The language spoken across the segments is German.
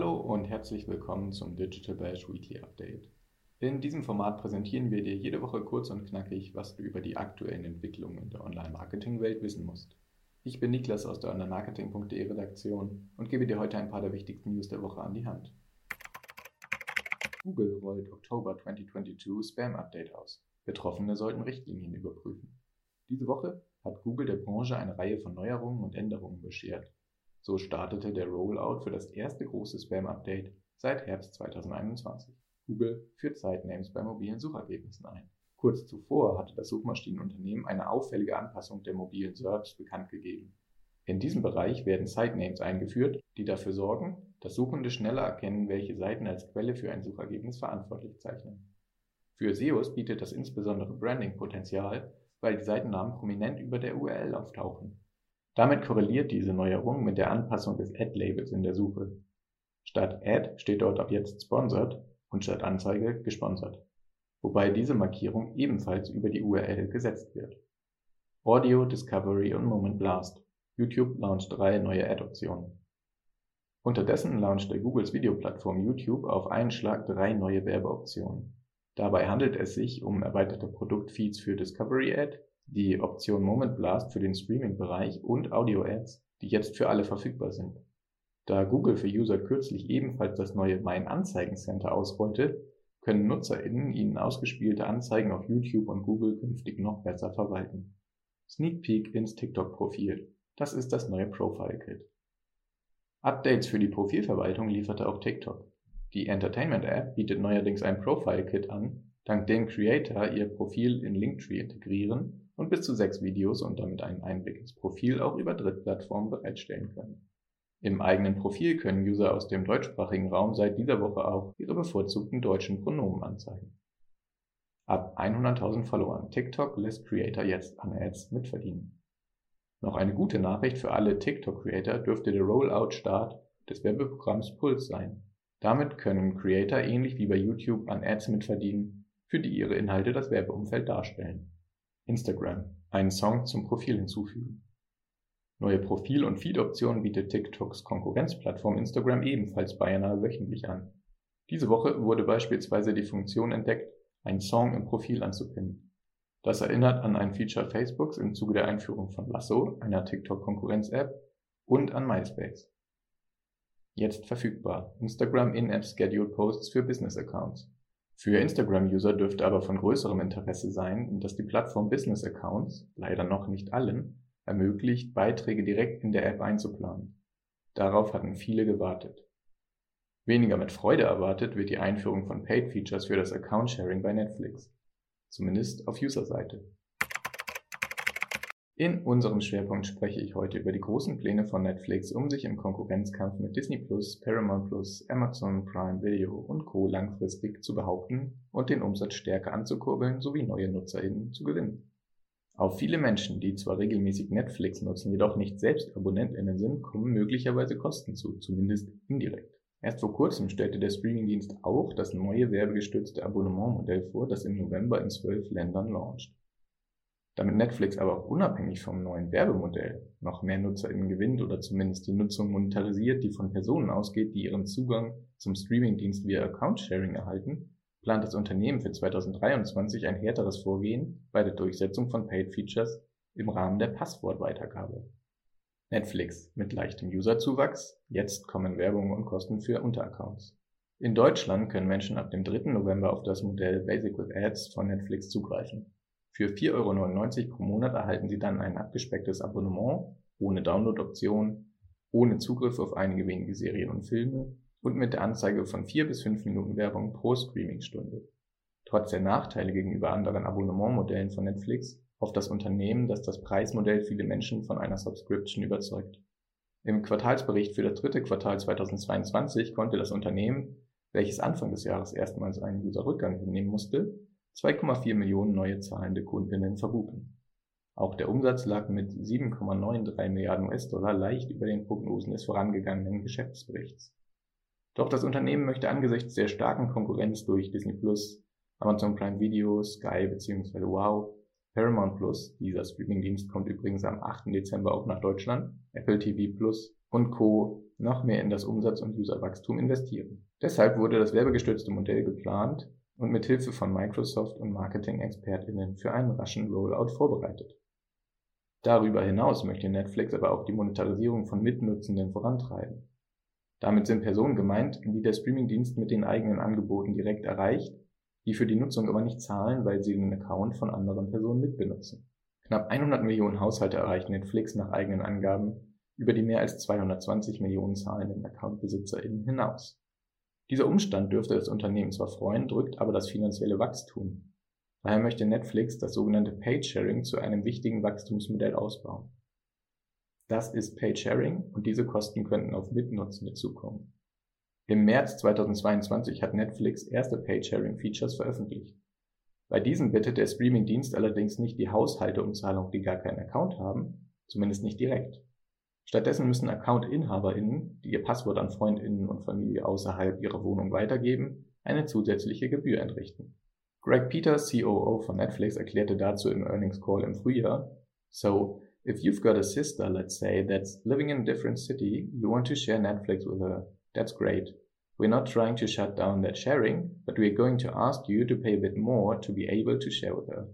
Hallo und herzlich willkommen zum Digital Bash Weekly Update. In diesem Format präsentieren wir dir jede Woche kurz und knackig, was du über die aktuellen Entwicklungen in der Online-Marketing-Welt wissen musst. Ich bin Niklas aus der Online-Marketing.de Redaktion und gebe dir heute ein paar der wichtigsten News der Woche an die Hand. Google rollt Oktober 2022 Spam Update aus. Betroffene sollten Richtlinien überprüfen. Diese Woche hat Google der Branche eine Reihe von Neuerungen und Änderungen beschert. So startete der Rollout für das erste große Spam-Update seit Herbst 2021. Google führt Sitenames bei mobilen Suchergebnissen ein. Kurz zuvor hatte das Suchmaschinenunternehmen eine auffällige Anpassung der mobilen SERPs bekannt gegeben. In diesem Bereich werden Sitenames eingeführt, die dafür sorgen, dass Suchende schneller erkennen, welche Seiten als Quelle für ein Suchergebnis verantwortlich zeichnen. Für SEOs bietet das insbesondere Branding-Potenzial, weil die Seitennamen prominent über der URL auftauchen damit korreliert diese Neuerung mit der Anpassung des Ad-Labels in der Suche. Statt Ad steht dort ab jetzt Sponsored und statt Anzeige gesponsert, wobei diese Markierung ebenfalls über die URL gesetzt wird. Audio, Discovery und Moment Blast. YouTube launcht drei neue Ad-Optionen. Unterdessen launchte Googles Videoplattform YouTube auf einen Schlag drei neue Werbeoptionen. Dabei handelt es sich um erweiterte Produktfeeds für Discovery Ad, die Option Moment Blast für den Streaming-Bereich und Audio-Ads, die jetzt für alle verfügbar sind. Da Google für User kürzlich ebenfalls das neue Mein Anzeigen Center ausrollte, können NutzerInnen ihnen ausgespielte Anzeigen auf YouTube und Google künftig noch besser verwalten. Sneak Peek ins TikTok-Profil. Das ist das neue Profile-Kit. Updates für die Profilverwaltung lieferte auch TikTok. Die Entertainment-App bietet neuerdings ein Profile-Kit an, dank dem Creator ihr Profil in Linktree integrieren und bis zu sechs Videos und damit einen Einblick ins Profil auch über Drittplattformen bereitstellen können. Im eigenen Profil können User aus dem deutschsprachigen Raum seit dieser Woche auch ihre bevorzugten deutschen Pronomen anzeigen. Ab 100.000 Followern TikTok lässt Creator jetzt an Ads mitverdienen. Noch eine gute Nachricht für alle TikTok-Creator dürfte der Rollout-Start des Werbeprogramms Pulse sein. Damit können Creator ähnlich wie bei YouTube an Ads mitverdienen, für die ihre Inhalte das Werbeumfeld darstellen. Instagram einen Song zum Profil hinzufügen. Neue Profil- und Feed-Optionen bietet TikToks Konkurrenzplattform Instagram ebenfalls beinahe wöchentlich an. Diese Woche wurde beispielsweise die Funktion entdeckt, einen Song im Profil anzupinnen. Das erinnert an ein Feature Facebooks im Zuge der Einführung von Lasso, einer TikTok-Konkurrenz-App, und an MySpace. Jetzt verfügbar. Instagram In-App Scheduled Posts für Business-Accounts. Für Instagram-User dürfte aber von größerem Interesse sein, dass die Plattform Business-Accounts, leider noch nicht allen, ermöglicht, Beiträge direkt in der App einzuplanen. Darauf hatten viele gewartet. Weniger mit Freude erwartet wird die Einführung von Paid-Features für das Account-Sharing bei Netflix. Zumindest auf User-Seite. In unserem Schwerpunkt spreche ich heute über die großen Pläne von Netflix, um sich im Konkurrenzkampf mit Disney Plus, Paramount Plus, Amazon Prime Video und Co. langfristig zu behaupten und den Umsatz stärker anzukurbeln sowie neue NutzerInnen zu gewinnen. Auf viele Menschen, die zwar regelmäßig Netflix nutzen, jedoch nicht selbst AbonnentInnen sind, kommen möglicherweise Kosten zu, zumindest indirekt. Erst vor kurzem stellte der Streamingdienst auch das neue werbegestützte Abonnementmodell vor, das im November in zwölf Ländern launcht. Damit Netflix aber auch unabhängig vom neuen Werbemodell noch mehr NutzerInnen gewinnt oder zumindest die Nutzung monetarisiert, die von Personen ausgeht, die ihren Zugang zum Streamingdienst via Account-Sharing erhalten, plant das Unternehmen für 2023 ein härteres Vorgehen bei der Durchsetzung von Paid-Features im Rahmen der Passwortweitergabe. Netflix mit leichtem Userzuwachs, jetzt kommen Werbung und Kosten für Unteraccounts. In Deutschland können Menschen ab dem 3. November auf das Modell Basic with Ads von Netflix zugreifen. Für 4,99 Euro pro Monat erhalten Sie dann ein abgespecktes Abonnement ohne Download-Option, ohne Zugriff auf einige wenige Serien und Filme und mit der Anzeige von 4 bis 5 Minuten Werbung pro Streaming-Stunde. Trotz der Nachteile gegenüber anderen Abonnementmodellen von Netflix hofft das Unternehmen, dass das Preismodell viele Menschen von einer Subscription überzeugt. Im Quartalsbericht für das dritte Quartal 2022 konnte das Unternehmen, welches Anfang des Jahres erstmals einen User-Rückgang hinnehmen musste, 2,4 Millionen neue zahlende Kundinnen verbuchen. Auch der Umsatz lag mit 7,93 Milliarden US-Dollar leicht über den Prognosen des vorangegangenen Geschäftsberichts. Doch das Unternehmen möchte angesichts der starken Konkurrenz durch Disney Plus, Amazon Prime Video, Sky bzw. Wow, Paramount Plus, dieser Streamingdienst kommt übrigens am 8. Dezember auch nach Deutschland, Apple TV Plus und Co. noch mehr in das Umsatz- und Userwachstum investieren. Deshalb wurde das werbegestützte Modell geplant und mit Hilfe von Microsoft und Marketing-ExpertInnen für einen raschen Rollout vorbereitet. Darüber hinaus möchte Netflix aber auch die Monetarisierung von Mitnutzenden vorantreiben. Damit sind Personen gemeint, die der Streamingdienst mit den eigenen Angeboten direkt erreicht, die für die Nutzung aber nicht zahlen, weil sie den Account von anderen Personen mitbenutzen. Knapp 100 Millionen Haushalte erreicht Netflix nach eigenen Angaben über die mehr als 220 Millionen zahlenden Accountbesitzerinnen hinaus. Dieser Umstand dürfte das Unternehmen zwar freuen, drückt aber das finanzielle Wachstum Daher möchte Netflix das sogenannte Paid Sharing zu einem wichtigen Wachstumsmodell ausbauen. Das ist Paid Sharing und diese Kosten könnten auf Mitnutzende zukommen. Im März 2022 hat Netflix erste Paid Sharing Features veröffentlicht. Bei diesen bittet der Streaming-Dienst allerdings nicht die Haushalte um Zahlungen, die gar keinen Account haben, zumindest nicht direkt. Stattdessen müssen Account-InhaberInnen, die ihr Passwort an FreundInnen und Familie außerhalb ihrer Wohnung weitergeben, eine zusätzliche Gebühr entrichten. Greg Peters, COO von Netflix, erklärte dazu im Earnings Call im Frühjahr, So, if you've got a sister, let's say, that's living in a different city, you want to share Netflix with her, that's great. We're not trying to shut down that sharing, but we're going to ask you to pay a bit more to be able to share with her.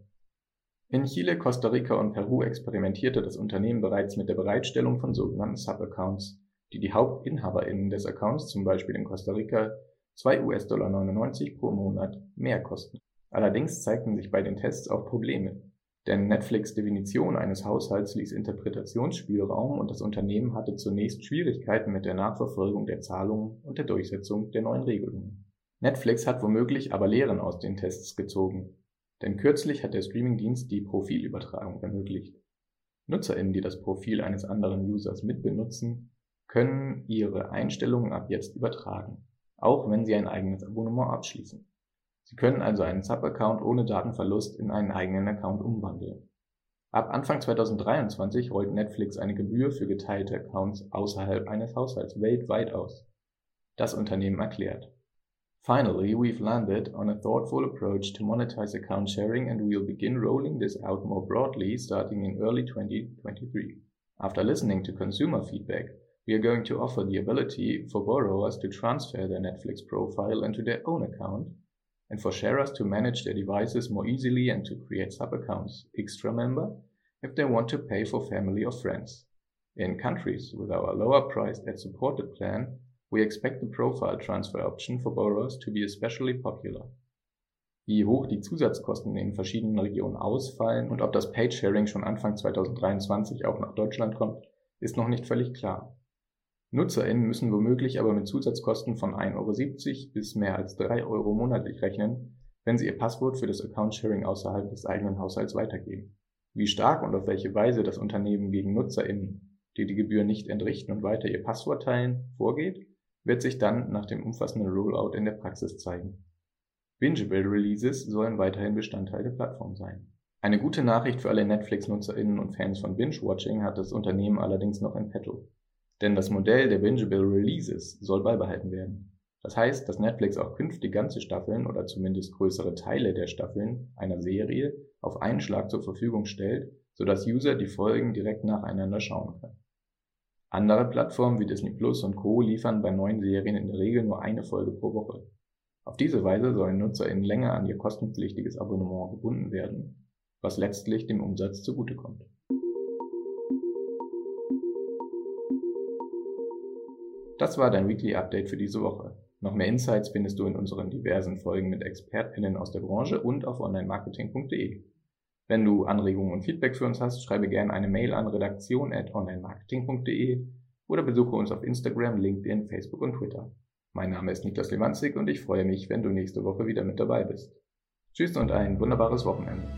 In Chile, Costa Rica und Peru experimentierte das Unternehmen bereits mit der Bereitstellung von sogenannten Sub-Accounts, die die HauptinhaberInnen des Accounts, zum Beispiel in Costa Rica, 2 US-Dollar 99 pro Monat mehr kosten. Allerdings zeigten sich bei den Tests auch Probleme, denn Netflix Definition eines Haushalts ließ Interpretationsspielraum und das Unternehmen hatte zunächst Schwierigkeiten mit der Nachverfolgung der Zahlungen und der Durchsetzung der neuen Regelungen. Netflix hat womöglich aber Lehren aus den Tests gezogen, denn kürzlich hat der Streamingdienst die Profilübertragung ermöglicht. NutzerInnen, die das Profil eines anderen Users mitbenutzen, können ihre Einstellungen ab jetzt übertragen, auch wenn sie ein eigenes Abonnement abschließen. Sie können also einen Sub-Account ohne Datenverlust in einen eigenen Account umwandeln. Ab Anfang 2023 rollt Netflix eine Gebühr für geteilte Accounts außerhalb eines Haushalts weltweit aus. Das Unternehmen erklärt. Finally, we've landed on a thoughtful approach to monetize account sharing and we'll begin rolling this out more broadly starting in early 2023. After listening to consumer feedback, we are going to offer the ability for borrowers to transfer their Netflix profile into their own account and for sharers to manage their devices more easily and to create sub-accounts, extra member, if they want to pay for family or friends. In countries with our lower priced ad supported plan, we expect the profile transfer option for borrowers to be especially popular. Wie hoch die Zusatzkosten in verschiedenen Regionen ausfallen und ob das Page-Sharing schon Anfang 2023 auch nach Deutschland kommt, ist noch nicht völlig klar. NutzerInnen müssen womöglich aber mit Zusatzkosten von 1,70 Euro bis mehr als 3 Euro monatlich rechnen, wenn sie ihr Passwort für das Account-Sharing außerhalb des eigenen Haushalts weitergeben. Wie stark und auf welche Weise das Unternehmen gegen NutzerInnen, die die Gebühr nicht entrichten und weiter ihr Passwort teilen, vorgeht, wird sich dann nach dem umfassenden Rollout in der Praxis zeigen. Bingeable Releases sollen weiterhin Bestandteil der Plattform sein. Eine gute Nachricht für alle Netflix-NutzerInnen und Fans von Binge-Watching hat das Unternehmen allerdings noch in petto. Denn das Modell der Bingeable Releases soll beibehalten werden. Das heißt, dass Netflix auch künftig ganze Staffeln oder zumindest größere Teile der Staffeln einer Serie auf einen Schlag zur Verfügung stellt, sodass User die Folgen direkt nacheinander schauen können. Andere Plattformen wie Disney Plus und Co. liefern bei neuen Serien in der Regel nur eine Folge pro Woche. Auf diese Weise sollen NutzerInnen länger an ihr kostenpflichtiges Abonnement gebunden werden, was letztlich dem Umsatz zugutekommt. Das war dein Weekly Update für diese Woche. Noch mehr Insights findest du in unseren diversen Folgen mit ExpertInnen aus der Branche und auf onlinemarketing.de. Wenn du Anregungen und Feedback für uns hast, schreibe gerne eine Mail an redaktion.onlinemarketing.de oder besuche uns auf Instagram, LinkedIn, Facebook und Twitter. Mein Name ist Niklas Lewandzig und ich freue mich, wenn du nächste Woche wieder mit dabei bist. Tschüss und ein wunderbares Wochenende.